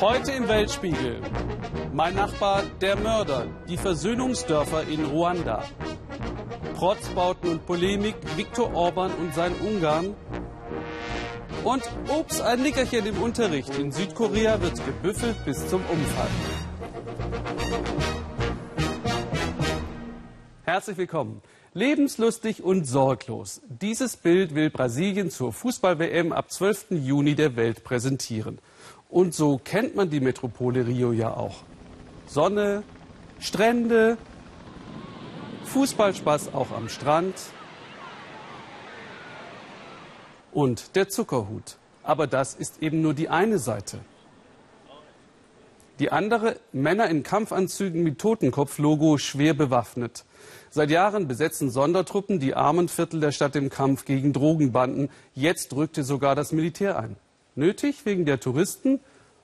Heute im Weltspiegel. Mein Nachbar, der Mörder, die Versöhnungsdörfer in Ruanda. Protzbauten und Polemik, Viktor Orban und sein Ungarn. Und ups, ein Nickerchen im Unterricht. In Südkorea wird gebüffelt bis zum Umfall. Herzlich willkommen. Lebenslustig und sorglos. Dieses Bild will Brasilien zur Fußball-WM ab 12. Juni der Welt präsentieren. Und so kennt man die Metropole Rio ja auch. Sonne, Strände, Fußballspaß auch am Strand und der Zuckerhut. Aber das ist eben nur die eine Seite. Die andere, Männer in Kampfanzügen mit Totenkopf-Logo, schwer bewaffnet. Seit Jahren besetzen Sondertruppen die armen Viertel der Stadt im Kampf gegen Drogenbanden. Jetzt rückte sogar das Militär ein. Nötig wegen der Touristen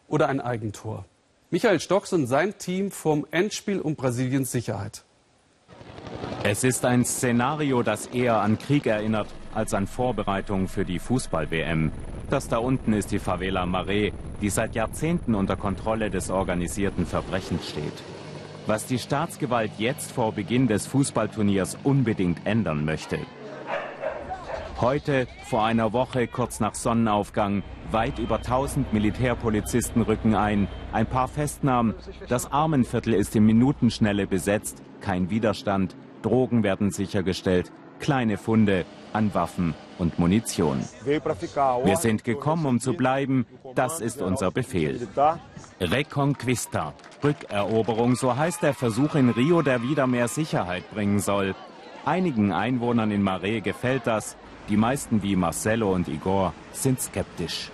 oder ein Eigentor? Michael Stocks und sein Team vom Endspiel um Brasiliens Sicherheit. Es ist ein Szenario, das eher an Krieg erinnert als an Vorbereitung für die Fußball-WM. Das da unten ist die Favela Mare, die seit Jahrzehnten unter Kontrolle des organisierten Verbrechens steht. Was die Staatsgewalt jetzt vor Beginn des Fußballturniers unbedingt ändern möchte. Heute, vor einer Woche, kurz nach Sonnenaufgang, weit über 1000 Militärpolizisten rücken ein, ein paar Festnahmen, das Armenviertel ist in Minutenschnelle besetzt, kein Widerstand, Drogen werden sichergestellt, kleine Funde an Waffen und Munition. Wir sind gekommen, um zu bleiben. Das ist unser Befehl. Reconquista, Rückeroberung, so heißt der Versuch in Rio, der wieder mehr Sicherheit bringen soll. Einigen Einwohnern in Mare gefällt das. Die meisten wie Marcelo und Igor sind skeptisch.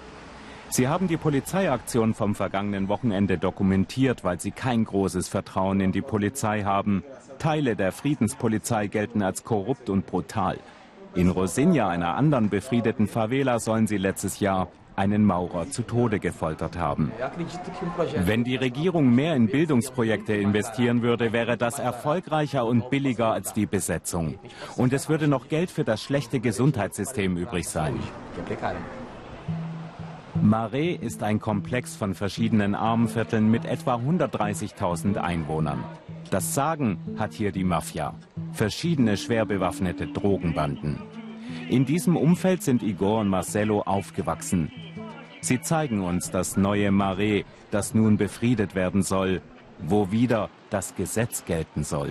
Sie haben die Polizeiaktion vom vergangenen Wochenende dokumentiert, weil sie kein großes Vertrauen in die Polizei haben. Teile der Friedenspolizei gelten als korrupt und brutal. In Rosinha, einer anderen befriedeten Favela, sollen sie letztes Jahr einen Maurer zu Tode gefoltert haben. Wenn die Regierung mehr in Bildungsprojekte investieren würde, wäre das erfolgreicher und billiger als die Besetzung. Und es würde noch Geld für das schlechte Gesundheitssystem übrig sein. Marais ist ein Komplex von verschiedenen Armenvierteln mit etwa 130.000 Einwohnern. Das Sagen hat hier die Mafia. Verschiedene schwer bewaffnete Drogenbanden. In diesem Umfeld sind Igor und Marcelo aufgewachsen. Sie zeigen uns das neue Marais, das nun befriedet werden soll, wo wieder das Gesetz gelten soll.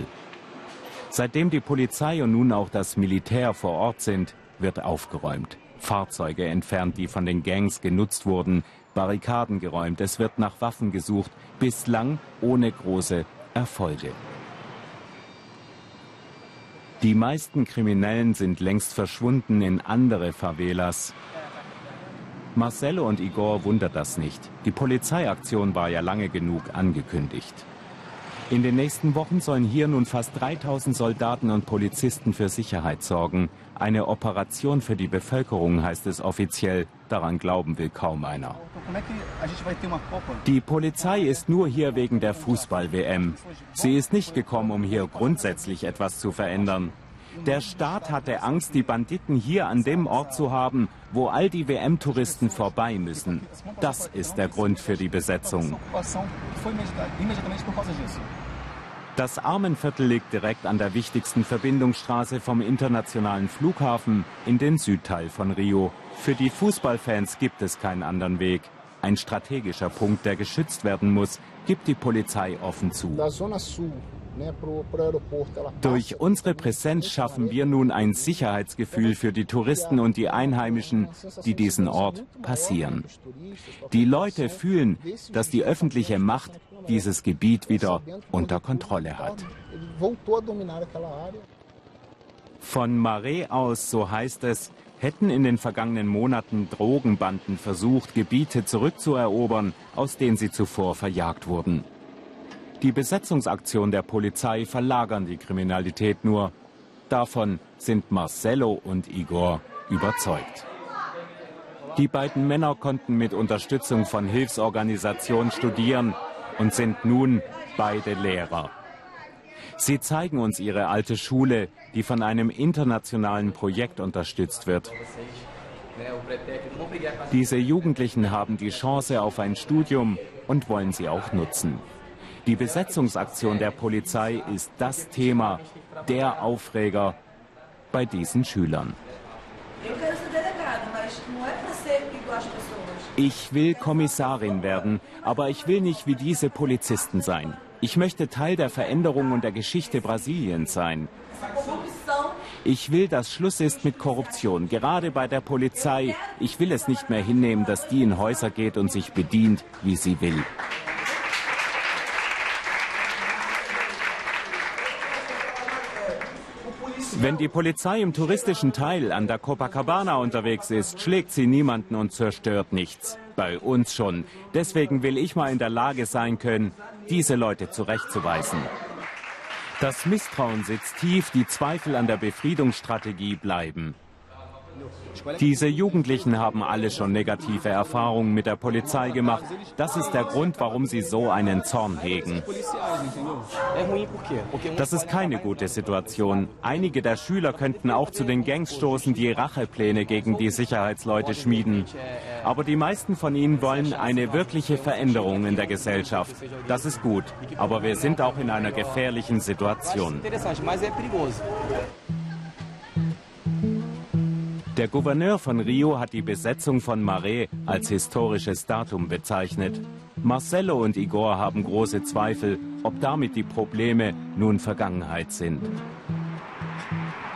Seitdem die Polizei und nun auch das Militär vor Ort sind, wird aufgeräumt. Fahrzeuge entfernt, die von den Gangs genutzt wurden, Barrikaden geräumt, es wird nach Waffen gesucht, bislang ohne große Erfolge. Die meisten Kriminellen sind längst verschwunden in andere Favelas. Marcelo und Igor wundert das nicht. Die Polizeiaktion war ja lange genug angekündigt. In den nächsten Wochen sollen hier nun fast 3000 Soldaten und Polizisten für Sicherheit sorgen. Eine Operation für die Bevölkerung heißt es offiziell. Daran glauben will kaum einer. Die Polizei ist nur hier wegen der Fußball-WM. Sie ist nicht gekommen, um hier grundsätzlich etwas zu verändern. Der Staat hatte Angst, die Banditen hier an dem Ort zu haben, wo all die WM-Touristen vorbei müssen. Das ist der Grund für die Besetzung. Das Armenviertel liegt direkt an der wichtigsten Verbindungsstraße vom internationalen Flughafen in den Südteil von Rio. Für die Fußballfans gibt es keinen anderen Weg. Ein strategischer Punkt, der geschützt werden muss, gibt die Polizei offen zu. Durch unsere Präsenz schaffen wir nun ein Sicherheitsgefühl für die Touristen und die Einheimischen, die diesen Ort passieren. Die Leute fühlen, dass die öffentliche Macht dieses Gebiet wieder unter Kontrolle hat. Von Marais aus, so heißt es, hätten in den vergangenen Monaten Drogenbanden versucht, Gebiete zurückzuerobern, aus denen sie zuvor verjagt wurden. Die Besetzungsaktion der Polizei verlagern die Kriminalität nur. Davon sind Marcello und Igor überzeugt. Die beiden Männer konnten mit Unterstützung von Hilfsorganisationen studieren und sind nun beide Lehrer. Sie zeigen uns ihre alte Schule, die von einem internationalen Projekt unterstützt wird. Diese Jugendlichen haben die Chance auf ein Studium und wollen sie auch nutzen. Die Besetzungsaktion der Polizei ist das Thema, der Aufreger bei diesen Schülern. Ich will Kommissarin werden, aber ich will nicht wie diese Polizisten sein. Ich möchte Teil der Veränderung und der Geschichte Brasiliens sein. Ich will, dass Schluss ist mit Korruption, gerade bei der Polizei. Ich will es nicht mehr hinnehmen, dass die in Häuser geht und sich bedient, wie sie will. Wenn die Polizei im touristischen Teil an der Copacabana unterwegs ist, schlägt sie niemanden und zerstört nichts. Bei uns schon. Deswegen will ich mal in der Lage sein können, diese Leute zurechtzuweisen. Das Misstrauen sitzt tief, die Zweifel an der Befriedungsstrategie bleiben. Diese Jugendlichen haben alle schon negative Erfahrungen mit der Polizei gemacht. Das ist der Grund, warum sie so einen Zorn hegen. Das ist keine gute Situation. Einige der Schüler könnten auch zu den Gangs stoßen, die Rachepläne gegen die Sicherheitsleute schmieden. Aber die meisten von ihnen wollen eine wirkliche Veränderung in der Gesellschaft. Das ist gut. Aber wir sind auch in einer gefährlichen Situation. Der Gouverneur von Rio hat die Besetzung von Marais als historisches Datum bezeichnet. Marcelo und Igor haben große Zweifel, ob damit die Probleme nun Vergangenheit sind.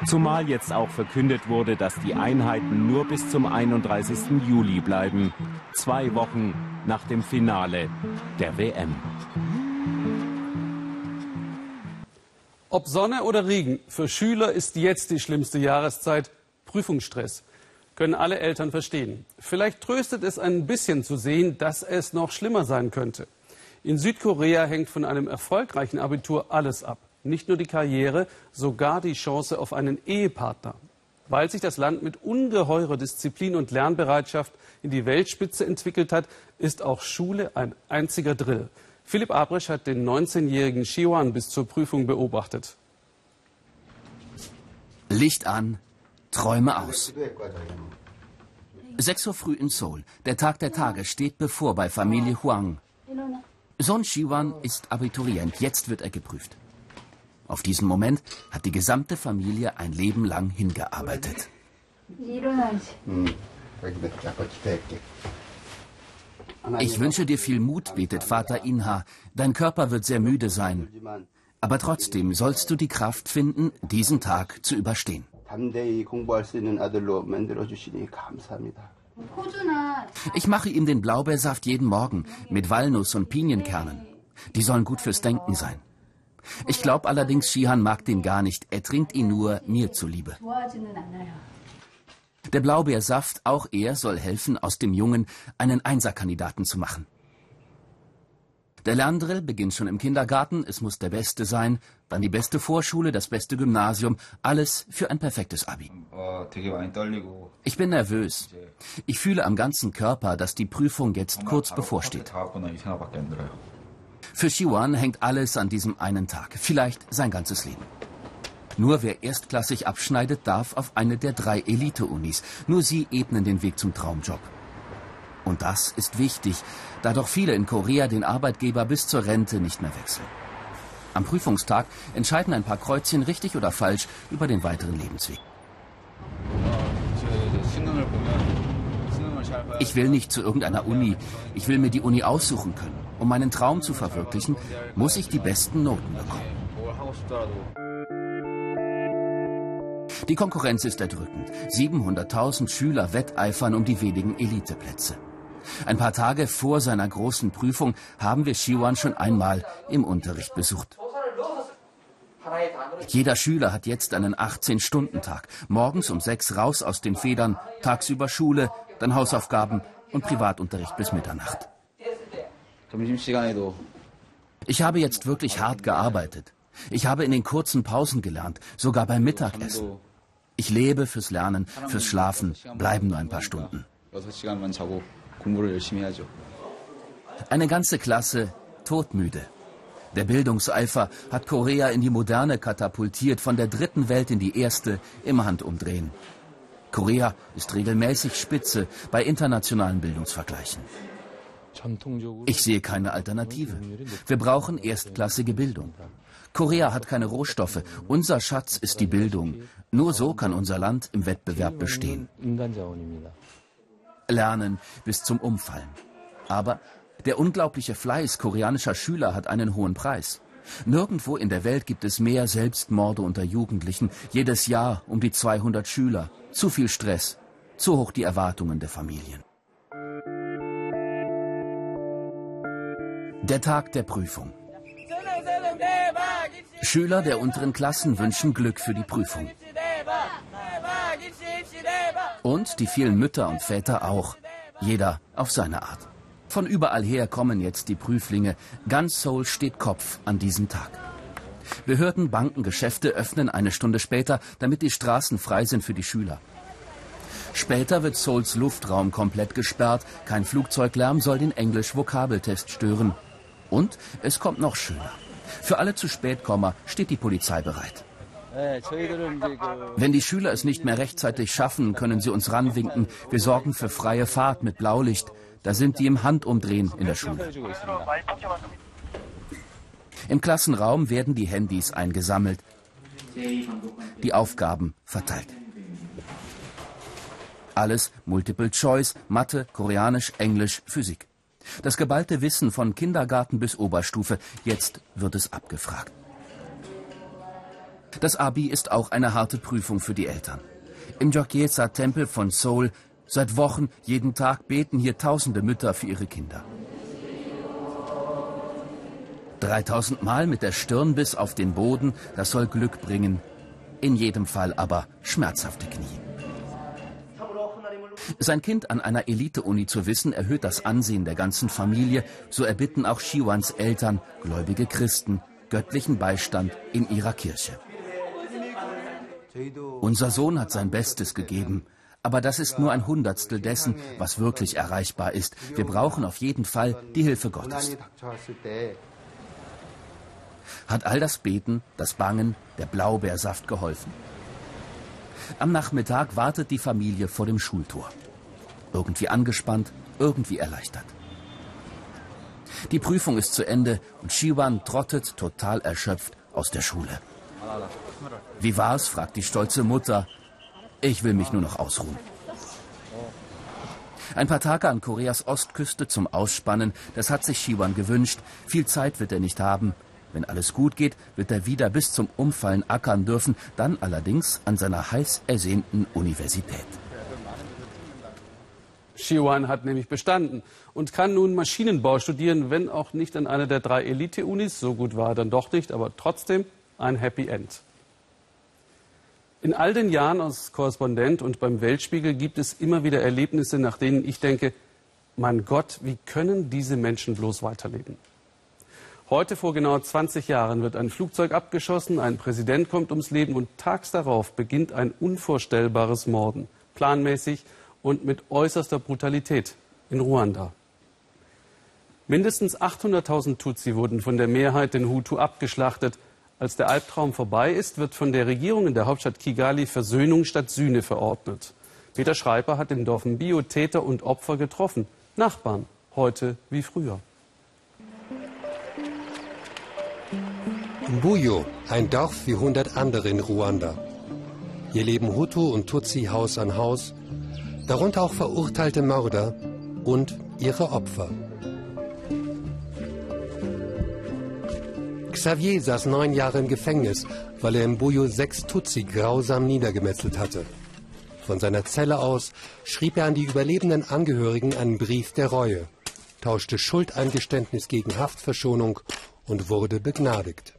Zumal jetzt auch verkündet wurde, dass die Einheiten nur bis zum 31. Juli bleiben, zwei Wochen nach dem Finale der WM. Ob Sonne oder Regen, für Schüler ist jetzt die schlimmste Jahreszeit. Prüfungsstress. Können alle Eltern verstehen. Vielleicht tröstet es ein bisschen zu sehen, dass es noch schlimmer sein könnte. In Südkorea hängt von einem erfolgreichen Abitur alles ab. Nicht nur die Karriere, sogar die Chance auf einen Ehepartner. Weil sich das Land mit ungeheurer Disziplin und Lernbereitschaft in die Weltspitze entwickelt hat, ist auch Schule ein einziger Drill. Philipp Abrisch hat den 19-jährigen Shiwan bis zur Prüfung beobachtet. Licht an, Träume aus. 6 Uhr früh in Seoul. Der Tag der Tage steht bevor bei Familie Huang. Son Shiwan ist Abiturient. Jetzt wird er geprüft. Auf diesen Moment hat die gesamte Familie ein Leben lang hingearbeitet. Ich wünsche dir viel Mut, betet Vater Inha. Dein Körper wird sehr müde sein. Aber trotzdem sollst du die Kraft finden, diesen Tag zu überstehen. 담대히 공부할 수 있는 아들로 만들어 주시니 감사합니다. Ich mache ihm den Blaubeersaft jeden Morgen mit Walnuss und Pinienkernen. Die sollen gut fürs Denken sein. Ich glaube allerdings, Shihan mag den gar nicht. Er trinkt ihn nur mir zuliebe. Der Blaubeersaft, auch er, soll helfen, aus dem Jungen einen Einserkandidaten zu machen. Der Lerndrill beginnt schon im Kindergarten, es muss der Beste sein, dann die beste Vorschule, das beste Gymnasium, alles für ein perfektes Abi. Ich bin nervös. Ich fühle am ganzen Körper, dass die Prüfung jetzt kurz bevorsteht. Für Shiwan hängt alles an diesem einen Tag, vielleicht sein ganzes Leben. Nur wer erstklassig abschneidet, darf auf eine der drei Elite-Unis. Nur sie ebnen den Weg zum Traumjob. Und das ist wichtig, da doch viele in Korea den Arbeitgeber bis zur Rente nicht mehr wechseln. Am Prüfungstag entscheiden ein paar Kreuzchen richtig oder falsch über den weiteren Lebensweg. Ich will nicht zu irgendeiner Uni. Ich will mir die Uni aussuchen können. Um meinen Traum zu verwirklichen, muss ich die besten Noten bekommen. Die Konkurrenz ist erdrückend. 700.000 Schüler wetteifern um die wenigen Eliteplätze. Ein paar Tage vor seiner großen Prüfung haben wir Shiwan schon einmal im Unterricht besucht. Jeder Schüler hat jetzt einen 18-Stunden-Tag. Morgens um sechs raus aus den Federn, tagsüber Schule, dann Hausaufgaben und Privatunterricht bis Mitternacht. Ich habe jetzt wirklich hart gearbeitet. Ich habe in den kurzen Pausen gelernt, sogar beim Mittagessen. Ich lebe fürs Lernen, fürs Schlafen, bleiben nur ein paar Stunden. Eine ganze Klasse todmüde. Der Bildungseifer hat Korea in die Moderne katapultiert, von der dritten Welt in die erste im Handumdrehen. Korea ist regelmäßig Spitze bei internationalen Bildungsvergleichen. Ich sehe keine Alternative. Wir brauchen erstklassige Bildung. Korea hat keine Rohstoffe. Unser Schatz ist die Bildung. Nur so kann unser Land im Wettbewerb bestehen. Lernen bis zum Umfallen. Aber der unglaubliche Fleiß koreanischer Schüler hat einen hohen Preis. Nirgendwo in der Welt gibt es mehr Selbstmorde unter Jugendlichen. Jedes Jahr um die 200 Schüler. Zu viel Stress. Zu hoch die Erwartungen der Familien. Der Tag der Prüfung. Schüler der unteren Klassen wünschen Glück für die Prüfung. Und die vielen Mütter und Väter auch. Jeder auf seine Art. Von überall her kommen jetzt die Prüflinge. Ganz Seoul steht Kopf an diesem Tag. Behörden, Banken, Geschäfte öffnen eine Stunde später, damit die Straßen frei sind für die Schüler. Später wird Seouls Luftraum komplett gesperrt. Kein Flugzeuglärm soll den Englisch-Vokabeltest stören. Und es kommt noch schöner. Für alle zu Spätkommer steht die Polizei bereit. Wenn die Schüler es nicht mehr rechtzeitig schaffen, können sie uns ranwinken. Wir sorgen für freie Fahrt mit Blaulicht. Da sind die im Handumdrehen in der Schule. Im Klassenraum werden die Handys eingesammelt, die Aufgaben verteilt. Alles Multiple Choice, Mathe, Koreanisch, Englisch, Physik. Das geballte Wissen von Kindergarten bis Oberstufe, jetzt wird es abgefragt. Das Abi ist auch eine harte Prüfung für die Eltern. Im Jokyesa-Tempel von Seoul seit Wochen, jeden Tag beten hier tausende Mütter für ihre Kinder. 3000 Mal mit der Stirn bis auf den Boden, das soll Glück bringen. In jedem Fall aber schmerzhafte Knie. Sein Kind an einer Elite-Uni zu wissen, erhöht das Ansehen der ganzen Familie. So erbitten auch Shiwans Eltern, gläubige Christen, göttlichen Beistand in ihrer Kirche. Unser Sohn hat sein Bestes gegeben. Aber das ist nur ein Hundertstel dessen, was wirklich erreichbar ist. Wir brauchen auf jeden Fall die Hilfe Gottes. Hat all das Beten, das Bangen, der Blaubeersaft geholfen? Am Nachmittag wartet die Familie vor dem Schultor. Irgendwie angespannt, irgendwie erleichtert. Die Prüfung ist zu Ende und Shiwan trottet total erschöpft aus der Schule. Wie war's? fragt die stolze Mutter. Ich will mich nur noch ausruhen. Ein paar Tage an Koreas Ostküste zum Ausspannen, das hat sich Shiwan gewünscht. Viel Zeit wird er nicht haben. Wenn alles gut geht, wird er wieder bis zum Umfallen ackern dürfen, dann allerdings an seiner heiß ersehnten Universität. Shiwan hat nämlich bestanden und kann nun Maschinenbau studieren, wenn auch nicht an einer der drei Elite-Unis. So gut war er dann doch nicht, aber trotzdem ein Happy End. In all den Jahren als Korrespondent und beim Weltspiegel gibt es immer wieder Erlebnisse, nach denen ich denke, mein Gott, wie können diese Menschen bloß weiterleben? Heute vor genau 20 Jahren wird ein Flugzeug abgeschossen, ein Präsident kommt ums Leben und tags darauf beginnt ein unvorstellbares Morden, planmäßig und mit äußerster Brutalität in Ruanda. Mindestens 800.000 Tutsi wurden von der Mehrheit den Hutu abgeschlachtet. Als der Albtraum vorbei ist, wird von der Regierung in der Hauptstadt Kigali Versöhnung statt Sühne verordnet. Peter Schreiber hat im Dorf Bio Täter und Opfer getroffen. Nachbarn, heute wie früher. Mbuyo, ein Dorf wie hundert andere in Ruanda. Hier leben Hutu und Tutsi Haus an Haus, darunter auch verurteilte Mörder und ihre Opfer. Xavier saß neun Jahre im Gefängnis, weil er im Buyo sechs Tutsi grausam niedergemetzelt hatte. Von seiner Zelle aus schrieb er an die überlebenden Angehörigen einen Brief der Reue, tauschte Schuldeingeständnis gegen Haftverschonung und wurde begnadigt.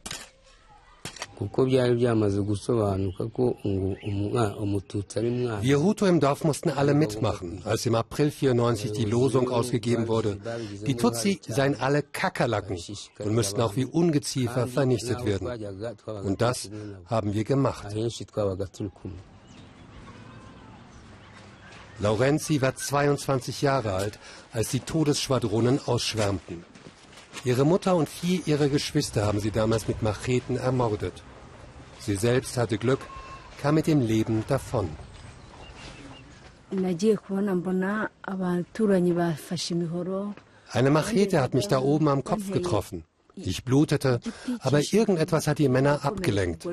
Wir Hutu im Dorf mussten alle mitmachen, als im April 94 die Losung ausgegeben wurde. Die Tutsi seien alle Kakerlaken und müssten auch wie Ungeziefer vernichtet werden. Und das haben wir gemacht. Laurenzi war 22 Jahre alt, als die Todesschwadronen ausschwärmten. Ihre Mutter und vier ihrer Geschwister haben sie damals mit Macheten ermordet. Sie selbst hatte Glück, kam mit dem Leben davon. Eine Machete hat mich da oben am Kopf getroffen. Ich blutete, aber irgendetwas hat die Männer abgelenkt.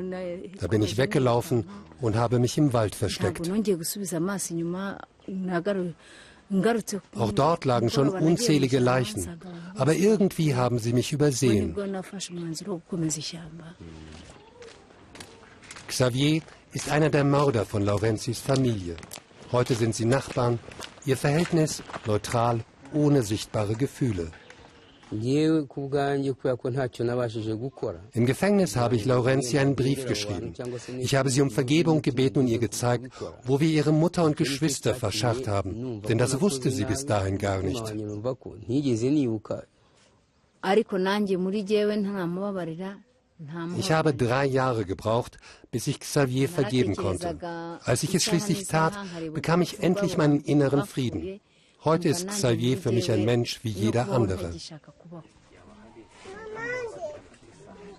Da bin ich weggelaufen und habe mich im Wald versteckt. Auch dort lagen schon unzählige Leichen, aber irgendwie haben sie mich übersehen. Xavier ist einer der Mörder von Laurenzis Familie. Heute sind sie Nachbarn, ihr Verhältnis neutral, ohne sichtbare Gefühle. Im Gefängnis habe ich Laurenzi einen Brief geschrieben. Ich habe sie um Vergebung gebeten und ihr gezeigt, wo wir ihre Mutter und Geschwister verscharrt haben. Denn das wusste sie bis dahin gar nicht. Ich habe drei Jahre gebraucht, bis ich Xavier vergeben konnte. Als ich es schließlich tat, bekam ich endlich meinen inneren Frieden. Heute ist Xavier für mich ein Mensch wie jeder andere.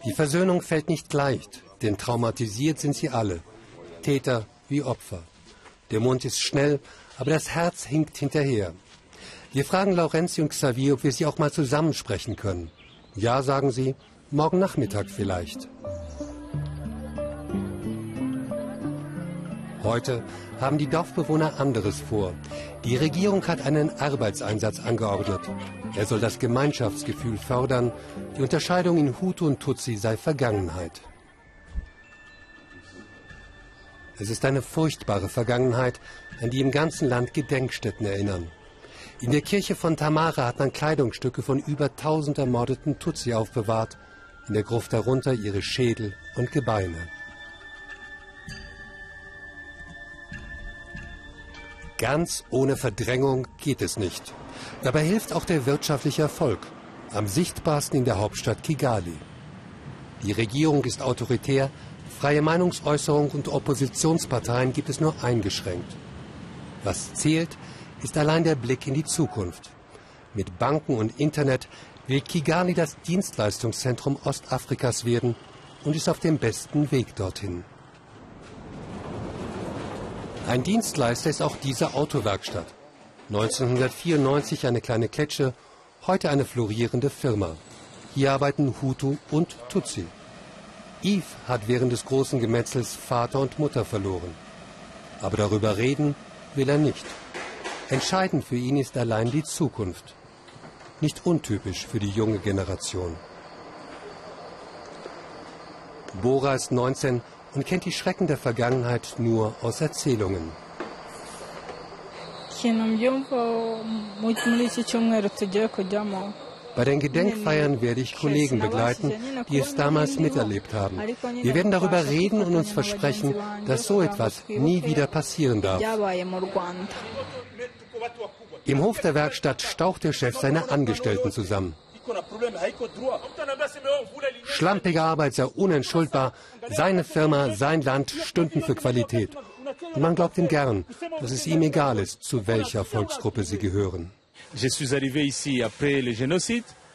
Die Versöhnung fällt nicht leicht, denn traumatisiert sind sie alle, Täter wie Opfer. Der Mund ist schnell, aber das Herz hinkt hinterher. Wir fragen Laurenzi und Xavier, ob wir sie auch mal zusammensprechen können. Ja, sagen sie, morgen Nachmittag vielleicht. Heute haben die Dorfbewohner anderes vor. Die Regierung hat einen Arbeitseinsatz angeordnet. Er soll das Gemeinschaftsgefühl fördern. Die Unterscheidung in Hutu und Tutsi sei Vergangenheit. Es ist eine furchtbare Vergangenheit, an die im ganzen Land Gedenkstätten erinnern. In der Kirche von Tamara hat man Kleidungsstücke von über tausend ermordeten Tutsi aufbewahrt, in der Gruft darunter ihre Schädel und Gebeine. Ganz ohne Verdrängung geht es nicht. Dabei hilft auch der wirtschaftliche Erfolg, am sichtbarsten in der Hauptstadt Kigali. Die Regierung ist autoritär, freie Meinungsäußerung und Oppositionsparteien gibt es nur eingeschränkt. Was zählt, ist allein der Blick in die Zukunft. Mit Banken und Internet will Kigali das Dienstleistungszentrum Ostafrikas werden und ist auf dem besten Weg dorthin. Ein Dienstleister ist auch diese Autowerkstatt. 1994 eine kleine Kletsche, heute eine florierende Firma. Hier arbeiten Hutu und Tutsi. Yves hat während des großen Gemetzels Vater und Mutter verloren. Aber darüber reden will er nicht. Entscheidend für ihn ist allein die Zukunft. Nicht untypisch für die junge Generation. Bora ist 19 und kennt die Schrecken der Vergangenheit nur aus Erzählungen. Bei den Gedenkfeiern werde ich Kollegen begleiten, die es damals miterlebt haben. Wir werden darüber reden und uns versprechen, dass so etwas nie wieder passieren darf. Im Hof der Werkstatt staucht der Chef seine Angestellten zusammen. Schlampige Arbeit sei unentschuldbar. Seine Firma, sein Land stünden für Qualität. Und man glaubt ihm gern, dass es ihm egal ist, zu welcher Volksgruppe sie gehören.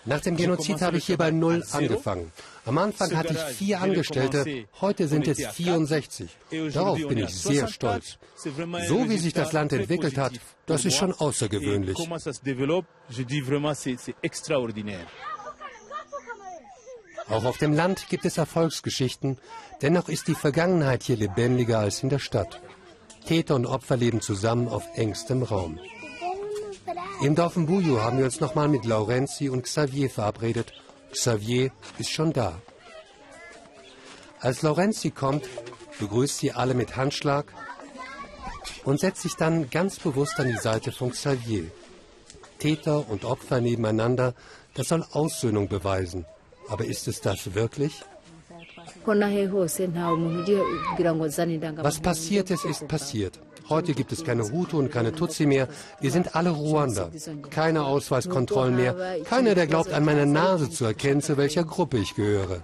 Nach dem Genozid habe ich hier bei Null angefangen. Am Anfang hatte ich vier Angestellte, heute sind es 64. Darauf bin ich sehr stolz. So wie sich das Land entwickelt hat, das ist schon außergewöhnlich. Auch auf dem Land gibt es Erfolgsgeschichten, dennoch ist die Vergangenheit hier lebendiger als in der Stadt. Täter und Opfer leben zusammen auf engstem Raum. Im Dorf Mbuyu haben wir uns nochmal mit Laurenzi und Xavier verabredet. Xavier ist schon da. Als Laurenzi kommt, begrüßt sie alle mit Handschlag und setzt sich dann ganz bewusst an die Seite von Xavier. Täter und Opfer nebeneinander, das soll Aussöhnung beweisen. Aber ist es das wirklich? Was passiert ist, ist passiert. Heute gibt es keine Hutu und keine Tutsi mehr. Wir sind alle Ruander. Keine Ausweiskontrollen mehr. Keiner, der glaubt, an meiner Nase zu erkennen, zu welcher Gruppe ich gehöre.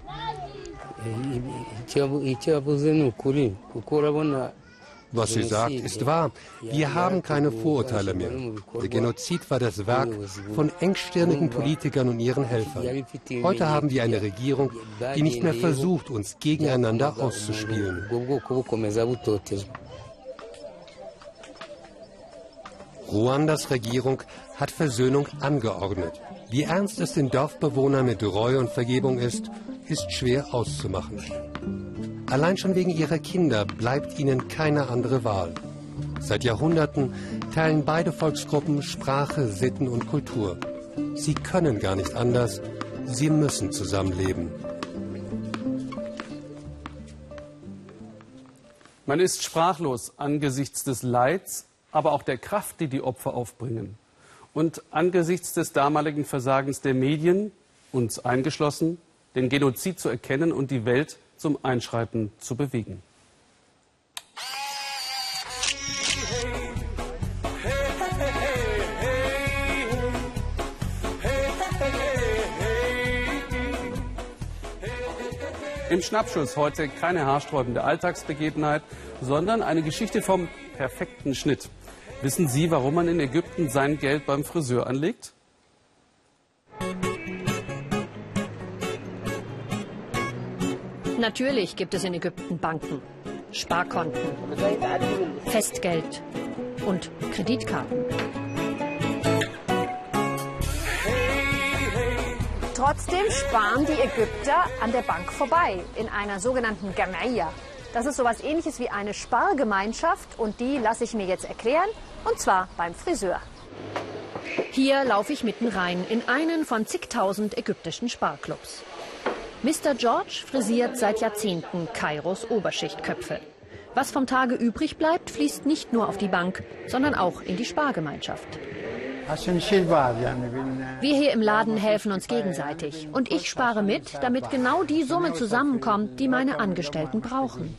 Was sie sagt, ist wahr. Wir haben keine Vorurteile mehr. Der Genozid war das Werk von engstirnigen Politikern und ihren Helfern. Heute haben wir eine Regierung, die nicht mehr versucht, uns gegeneinander auszuspielen. Ruandas Regierung hat Versöhnung angeordnet. Wie ernst es den Dorfbewohnern mit Reue und Vergebung ist, ist schwer auszumachen. Allein schon wegen ihrer Kinder bleibt ihnen keine andere Wahl. Seit Jahrhunderten teilen beide Volksgruppen Sprache, Sitten und Kultur. Sie können gar nicht anders, sie müssen zusammenleben. Man ist sprachlos angesichts des Leids, aber auch der Kraft, die die Opfer aufbringen. Und angesichts des damaligen Versagens der Medien, uns eingeschlossen, den Genozid zu erkennen und die Welt zum Einschreiten zu bewegen. Im Schnappschuss heute keine haarsträubende Alltagsbegebenheit, sondern eine Geschichte vom perfekten Schnitt. Wissen Sie, warum man in Ägypten sein Geld beim Friseur anlegt? Natürlich gibt es in Ägypten Banken, Sparkonten, Festgeld und Kreditkarten. Trotzdem sparen die Ägypter an der Bank vorbei in einer sogenannten Gamaya. Das ist sowas ähnliches wie eine Spargemeinschaft und die lasse ich mir jetzt erklären und zwar beim Friseur. Hier laufe ich mitten rein in einen von zigtausend ägyptischen Sparclubs. Mr. George frisiert seit Jahrzehnten Kairos Oberschichtköpfe. Was vom Tage übrig bleibt, fließt nicht nur auf die Bank, sondern auch in die Spargemeinschaft. Wir hier im Laden helfen uns gegenseitig. Und ich spare mit, damit genau die Summe zusammenkommt, die meine Angestellten brauchen.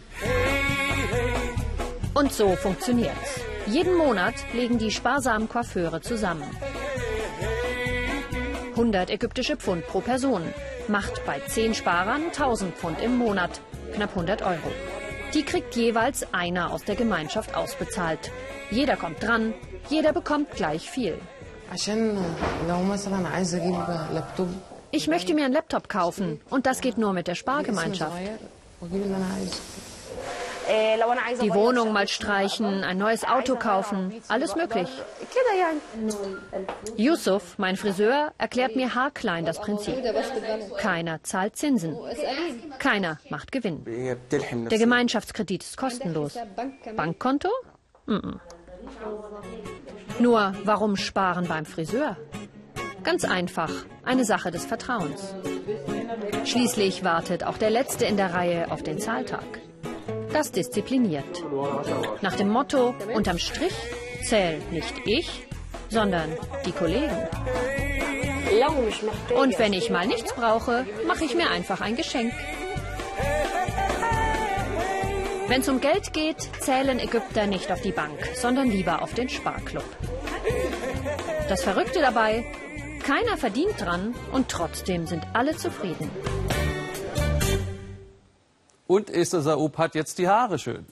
Und so funktioniert's. Jeden Monat legen die sparsamen Coiffeure zusammen. 100 ägyptische Pfund pro Person. Macht bei 10 Sparern 1000 Pfund im Monat. Knapp 100 Euro. Die kriegt jeweils einer aus der Gemeinschaft ausbezahlt. Jeder kommt dran, jeder bekommt gleich viel. Ich möchte mir einen Laptop kaufen und das geht nur mit der Spargemeinschaft. Die Wohnung mal streichen, ein neues Auto kaufen, alles möglich. Yusuf, mein Friseur, erklärt mir haarklein das Prinzip. Keiner zahlt Zinsen. Keiner macht Gewinn. Der Gemeinschaftskredit ist kostenlos. Bankkonto? Mm -mm. Nur, warum sparen beim Friseur? Ganz einfach, eine Sache des Vertrauens. Schließlich wartet auch der Letzte in der Reihe auf den Zahltag. Das diszipliniert. Nach dem Motto, unterm Strich zählt nicht ich, sondern die Kollegen. Und wenn ich mal nichts brauche, mache ich mir einfach ein Geschenk. Wenn es um Geld geht, zählen Ägypter nicht auf die Bank, sondern lieber auf den Sparklub. Das Verrückte dabei, keiner verdient dran und trotzdem sind alle zufrieden. Und Esther Saub hat jetzt die Haare schön.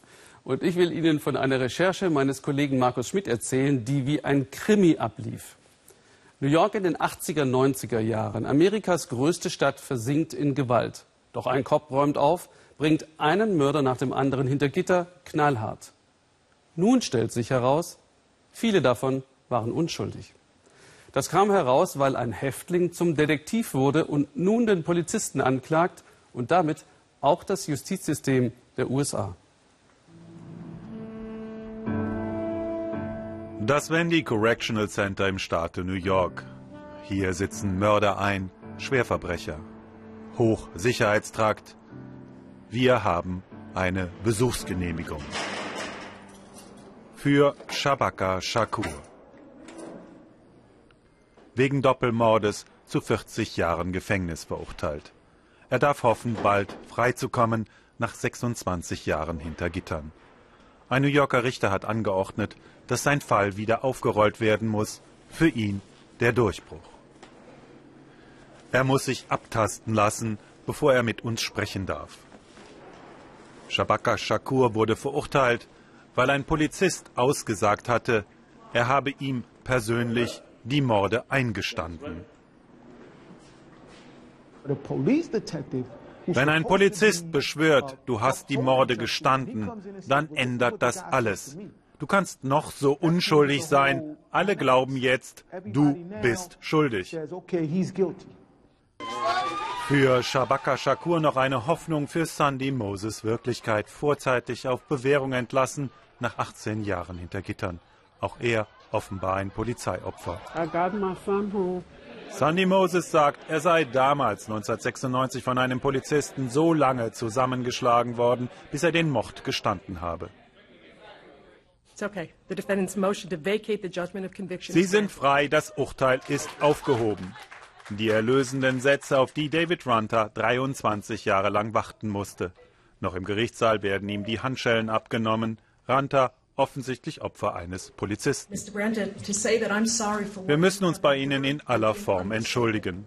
Und ich will Ihnen von einer Recherche meines Kollegen Markus Schmidt erzählen, die wie ein Krimi ablief. New York in den 80er, 90er Jahren. Amerikas größte Stadt versinkt in Gewalt. Doch ein Kopf räumt auf, bringt einen Mörder nach dem anderen hinter Gitter, knallhart. Nun stellt sich heraus, viele davon waren unschuldig. Das kam heraus, weil ein Häftling zum Detektiv wurde und nun den Polizisten anklagt und damit auch das Justizsystem der USA. Das Wendy Correctional Center im Staate New York. Hier sitzen Mörder ein, Schwerverbrecher. Hochsicherheitstrakt, wir haben eine Besuchsgenehmigung. Für Shabaka Shakur. Wegen Doppelmordes zu 40 Jahren Gefängnis verurteilt. Er darf hoffen, bald freizukommen nach 26 Jahren hinter Gittern. Ein New Yorker Richter hat angeordnet, dass sein Fall wieder aufgerollt werden muss. Für ihn der Durchbruch. Er muss sich abtasten lassen, bevor er mit uns sprechen darf. Shabaka Shakur wurde verurteilt, weil ein Polizist ausgesagt hatte, er habe ihm persönlich die Morde eingestanden. Wenn ein Polizist beschwört, du hast die Morde gestanden, dann ändert das alles. Du kannst noch so unschuldig sein. Alle glauben jetzt, du bist schuldig. Für Shabaka Shakur noch eine Hoffnung für Sandy Moses Wirklichkeit. Vorzeitig auf Bewährung entlassen, nach 18 Jahren hinter Gittern. Auch er offenbar ein Polizeiopfer. Sandy Moses sagt, er sei damals 1996 von einem Polizisten so lange zusammengeschlagen worden, bis er den Mord gestanden habe. Sie sind frei, das Urteil ist aufgehoben. Die erlösenden Sätze, auf die David Runter 23 Jahre lang warten musste. Noch im Gerichtssaal werden ihm die Handschellen abgenommen. Runter offensichtlich Opfer eines Polizisten. Wir müssen uns bei Ihnen in aller Form entschuldigen.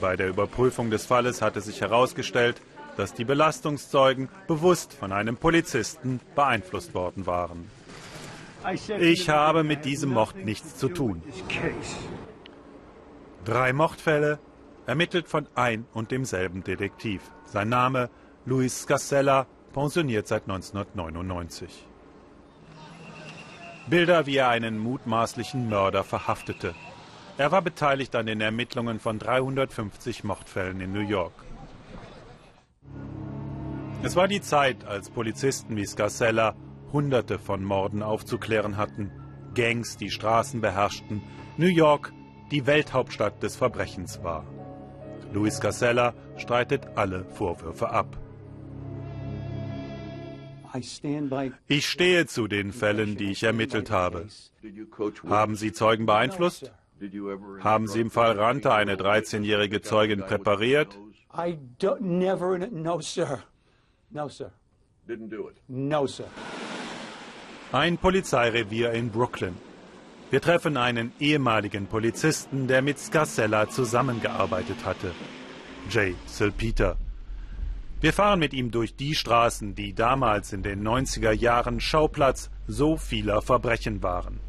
Bei der Überprüfung des Falles hatte sich herausgestellt, dass die Belastungszeugen bewusst von einem Polizisten beeinflusst worden waren. Ich habe mit diesem Mord nichts zu tun. Drei Mordfälle, ermittelt von ein und demselben Detektiv. Sein Name Luis Scasella, pensioniert seit 1999. Bilder, wie er einen mutmaßlichen Mörder verhaftete. Er war beteiligt an den Ermittlungen von 350 Mordfällen in New York. Es war die Zeit, als Polizisten wie Scarcella Hunderte von Morden aufzuklären hatten, Gangs die Straßen beherrschten, New York die Welthauptstadt des Verbrechens war. Luis Scarcella streitet alle Vorwürfe ab. Ich stehe zu den Fällen, die ich ermittelt habe. Haben Sie Zeugen beeinflusst? Haben Sie im Fall Ranta eine 13-jährige Zeugin präpariert? Ein Polizeirevier in Brooklyn. Wir treffen einen ehemaligen Polizisten, der mit Scarcella zusammengearbeitet hatte. Jay Silpeter. Wir fahren mit ihm durch die Straßen, die damals in den 90er Jahren Schauplatz so vieler Verbrechen waren.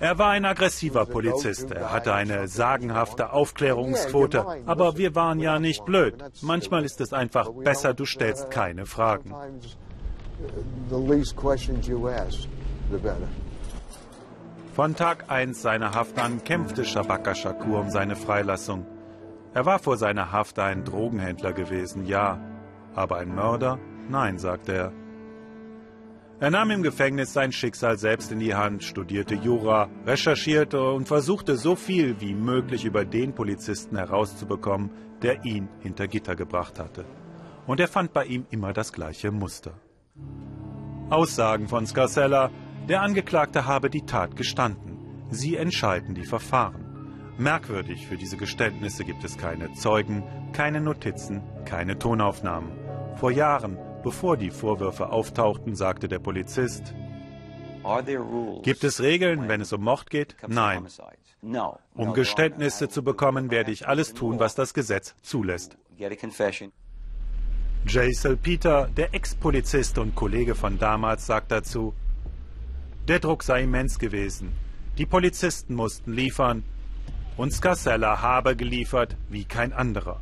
Er war ein aggressiver Polizist. Er hatte eine sagenhafte Aufklärungsquote. Aber wir waren ja nicht blöd. Manchmal ist es einfach besser, du stellst keine Fragen. Von Tag 1 seiner Haft an kämpfte Shabaka Shakur um seine Freilassung. Er war vor seiner Haft ein Drogenhändler gewesen, ja. Aber ein Mörder? Nein, sagte er. Er nahm im Gefängnis sein Schicksal selbst in die Hand, studierte Jura, recherchierte und versuchte so viel wie möglich über den Polizisten herauszubekommen, der ihn hinter Gitter gebracht hatte. Und er fand bei ihm immer das gleiche Muster. Aussagen von Scarcella, der Angeklagte habe die Tat gestanden. Sie entscheiden die Verfahren. Merkwürdig, für diese Geständnisse gibt es keine Zeugen, keine Notizen, keine Tonaufnahmen. Vor Jahren, bevor die Vorwürfe auftauchten, sagte der Polizist, Gibt es Regeln, wenn es um Mord geht? Nein. Um Geständnisse zu bekommen, werde ich alles tun, was das Gesetz zulässt. Jay Peter, der Ex-Polizist und Kollege von damals, sagt dazu, der Druck sei immens gewesen. Die Polizisten mussten liefern, und Scarcella habe geliefert wie kein anderer.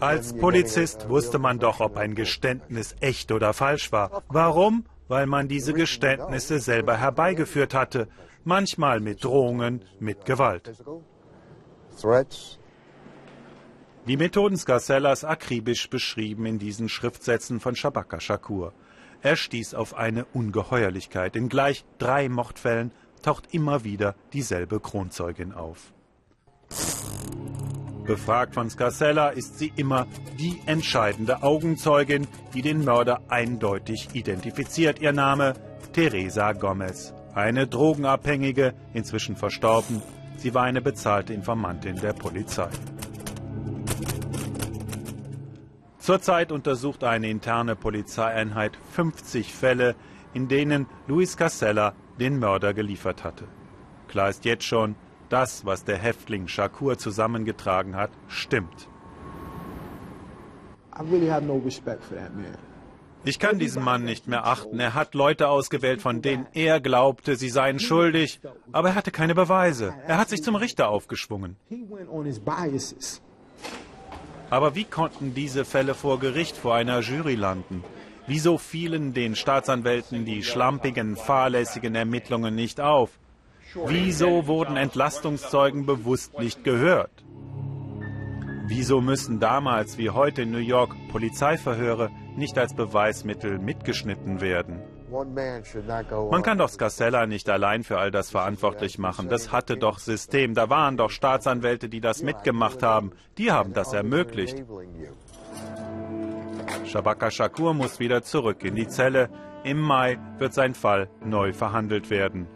Als Polizist wusste man doch, ob ein Geständnis echt oder falsch war. Warum? Weil man diese Geständnisse selber herbeigeführt hatte, manchmal mit Drohungen, mit Gewalt. Die Methoden Scarcellas akribisch beschrieben in diesen Schriftsätzen von Shabaka Shakur. Er stieß auf eine Ungeheuerlichkeit. In gleich drei Mordfällen taucht immer wieder dieselbe Kronzeugin auf. Befragt von Scarcella ist sie immer die entscheidende Augenzeugin, die den Mörder eindeutig identifiziert. Ihr Name Teresa Gomez. Eine Drogenabhängige, inzwischen verstorben. Sie war eine bezahlte Informantin der Polizei. Zurzeit untersucht eine interne Polizeieinheit 50 Fälle, in denen Luis Casella den Mörder geliefert hatte. Klar ist jetzt schon, das, was der Häftling Shakur zusammengetragen hat, stimmt. Ich kann diesen Mann nicht mehr achten. Er hat Leute ausgewählt, von denen er glaubte, sie seien schuldig, aber er hatte keine Beweise. Er hat sich zum Richter aufgeschwungen. Aber wie konnten diese Fälle vor Gericht vor einer Jury landen? Wieso fielen den Staatsanwälten die schlampigen, fahrlässigen Ermittlungen nicht auf? Wieso wurden Entlastungszeugen bewusst nicht gehört? Wieso müssen damals wie heute in New York Polizeiverhöre nicht als Beweismittel mitgeschnitten werden? Man kann doch Scarcella nicht allein für all das verantwortlich machen. Das hatte doch System. Da waren doch Staatsanwälte, die das mitgemacht haben. Die haben das ermöglicht. Shabaka Shakur muss wieder zurück in die Zelle. Im Mai wird sein Fall neu verhandelt werden.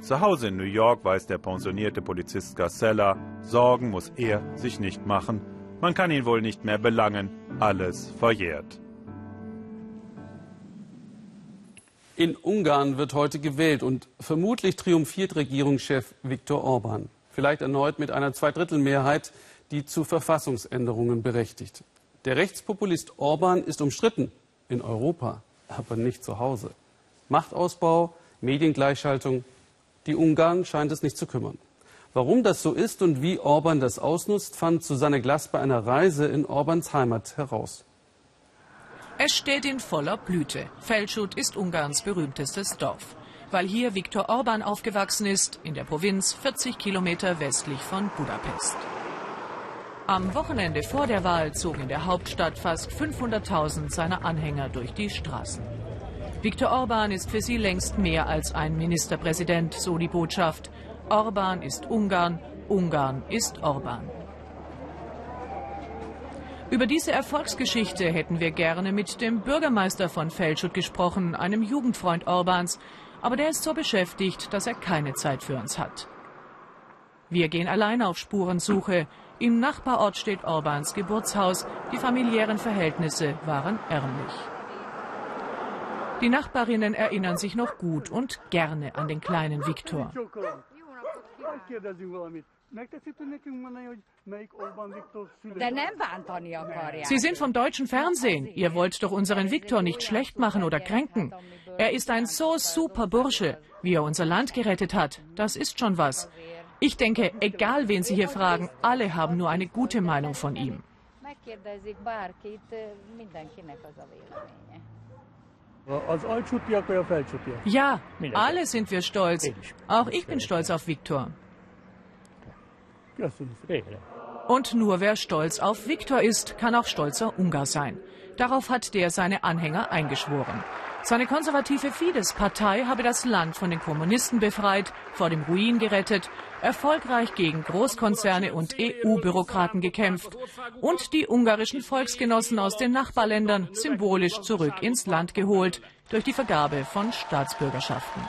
Zu Hause in New York weiß der pensionierte Polizist Scarcella, Sorgen muss er sich nicht machen. Man kann ihn wohl nicht mehr belangen. Alles verjährt. In Ungarn wird heute gewählt und vermutlich triumphiert Regierungschef Viktor Orban. Vielleicht erneut mit einer Zweidrittelmehrheit, die zu Verfassungsänderungen berechtigt. Der Rechtspopulist Orban ist umstritten in Europa, aber nicht zu Hause. Machtausbau, Mediengleichschaltung, die Ungarn scheint es nicht zu kümmern. Warum das so ist und wie Orban das ausnutzt, fand Susanne Glass bei einer Reise in Orbans Heimat heraus. Es steht in voller Blüte. Feldschut ist Ungarns berühmtestes Dorf, weil hier Viktor Orban aufgewachsen ist, in der Provinz 40 Kilometer westlich von Budapest. Am Wochenende vor der Wahl zogen in der Hauptstadt fast 500.000 seiner Anhänger durch die Straßen. Viktor Orban ist für sie längst mehr als ein Ministerpräsident, so die Botschaft. Orban ist Ungarn, Ungarn ist Orban. Über diese Erfolgsgeschichte hätten wir gerne mit dem Bürgermeister von Feldschut gesprochen, einem Jugendfreund Orbans, aber der ist so beschäftigt, dass er keine Zeit für uns hat. Wir gehen allein auf Spurensuche. Im Nachbarort steht Orbans Geburtshaus. Die familiären Verhältnisse waren ärmlich. Die Nachbarinnen erinnern sich noch gut und gerne an den kleinen Viktor. Sie sind vom deutschen Fernsehen. Ihr wollt doch unseren Viktor nicht schlecht machen oder kränken. Er ist ein so super Bursche, wie er unser Land gerettet hat. Das ist schon was. Ich denke, egal wen Sie hier fragen, alle haben nur eine gute Meinung von ihm. Ja, alle sind wir stolz. Auch ich bin stolz auf Viktor. Und nur wer stolz auf Viktor ist, kann auch stolzer Ungar sein. Darauf hat der seine Anhänger eingeschworen. Seine konservative Fidesz-Partei habe das Land von den Kommunisten befreit, vor dem Ruin gerettet, erfolgreich gegen Großkonzerne und EU-Bürokraten gekämpft und die ungarischen Volksgenossen aus den Nachbarländern symbolisch zurück ins Land geholt durch die Vergabe von Staatsbürgerschaften.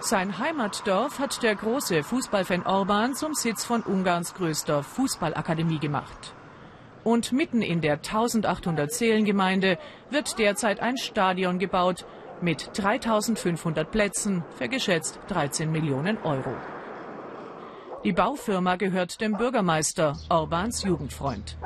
Sein Heimatdorf hat der große Fußballfan Orban zum Sitz von Ungarns größter Fußballakademie gemacht. Und mitten in der 1800 Seelengemeinde wird derzeit ein Stadion gebaut mit 3500 Plätzen für geschätzt 13 Millionen Euro. Die Baufirma gehört dem Bürgermeister, Orbans Jugendfreund.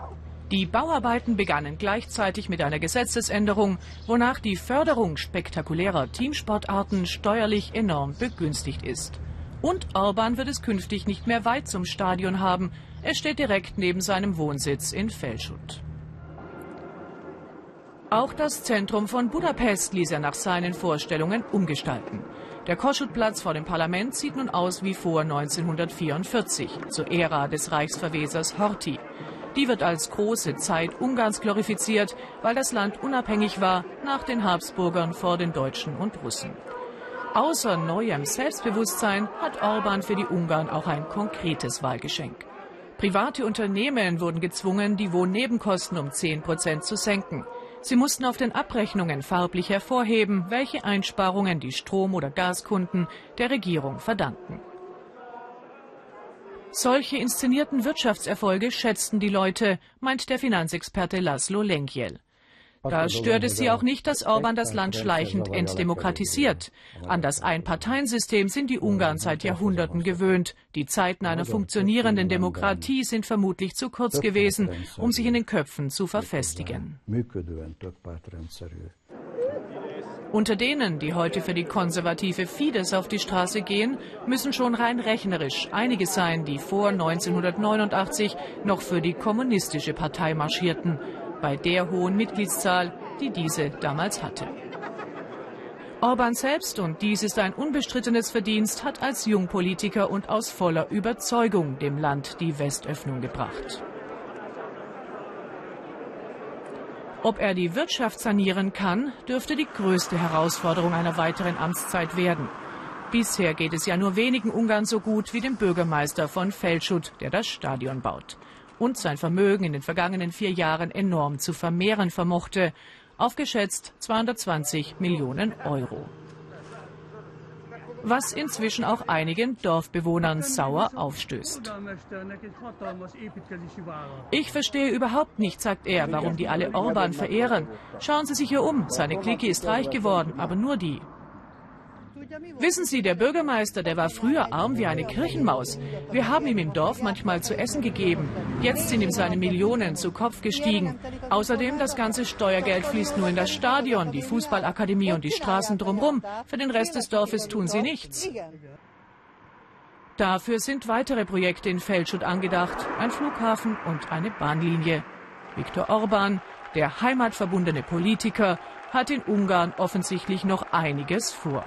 Die Bauarbeiten begannen gleichzeitig mit einer Gesetzesänderung, wonach die Förderung spektakulärer Teamsportarten steuerlich enorm begünstigt ist. Und Orban wird es künftig nicht mehr weit zum Stadion haben. Er steht direkt neben seinem Wohnsitz in Felschut. Auch das Zentrum von Budapest ließ er nach seinen Vorstellungen umgestalten. Der Koschutplatz vor dem Parlament sieht nun aus wie vor 1944, zur Ära des Reichsverwesers Horthy. Die wird als große Zeit Ungarns glorifiziert, weil das Land unabhängig war nach den Habsburgern vor den Deutschen und Russen. Außer neuem Selbstbewusstsein hat Orban für die Ungarn auch ein konkretes Wahlgeschenk. Private Unternehmen wurden gezwungen, die Wohnnebenkosten um 10 Prozent zu senken. Sie mussten auf den Abrechnungen farblich hervorheben, welche Einsparungen die Strom- oder Gaskunden der Regierung verdanken. Solche inszenierten Wirtschaftserfolge schätzten die Leute, meint der Finanzexperte Laszlo Lenkiel. Da stört es sie auch nicht, dass Orban das Land schleichend entdemokratisiert. An das Einparteiensystem sind die Ungarn seit Jahrhunderten gewöhnt. Die Zeiten einer funktionierenden Demokratie sind vermutlich zu kurz gewesen, um sich in den Köpfen zu verfestigen. Unter denen, die heute für die konservative Fidesz auf die Straße gehen, müssen schon rein rechnerisch einige sein, die vor 1989 noch für die kommunistische Partei marschierten. Bei der hohen Mitgliedszahl die diese damals hatte. Orban selbst, und dies ist ein unbestrittenes Verdienst, hat als Jungpolitiker und aus voller Überzeugung dem Land die Westöffnung gebracht. Ob er die Wirtschaft sanieren kann, dürfte die größte Herausforderung einer weiteren Amtszeit werden. Bisher geht es ja nur wenigen Ungarn so gut wie dem Bürgermeister von Felschut, der das Stadion baut. Und sein Vermögen in den vergangenen vier Jahren enorm zu vermehren vermochte auf geschätzt 220 Millionen Euro. Was inzwischen auch einigen Dorfbewohnern sauer aufstößt. Ich verstehe überhaupt nicht, sagt er, warum die alle Orban verehren. Schauen Sie sich hier um, seine Clique ist reich geworden, aber nur die. Wissen Sie, der Bürgermeister, der war früher arm wie eine Kirchenmaus. Wir haben ihm im Dorf manchmal zu essen gegeben. Jetzt sind ihm seine Millionen zu Kopf gestiegen. Außerdem, das ganze Steuergeld fließt nur in das Stadion, die Fußballakademie und die Straßen drumherum. Für den Rest des Dorfes tun sie nichts. Dafür sind weitere Projekte in Feldschut angedacht, ein Flughafen und eine Bahnlinie. Viktor Orban, der heimatverbundene Politiker, hat in Ungarn offensichtlich noch einiges vor.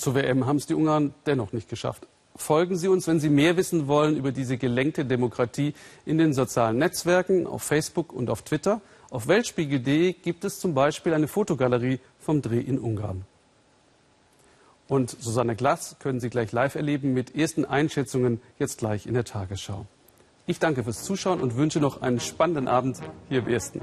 Zur WM haben es die Ungarn dennoch nicht geschafft. Folgen Sie uns, wenn Sie mehr wissen wollen über diese gelenkte Demokratie in den sozialen Netzwerken, auf Facebook und auf Twitter. Auf weltspiegel.de gibt es zum Beispiel eine Fotogalerie vom Dreh in Ungarn. Und Susanne Glass können Sie gleich live erleben mit ersten Einschätzungen jetzt gleich in der Tagesschau. Ich danke fürs Zuschauen und wünsche noch einen spannenden Abend hier im Ersten.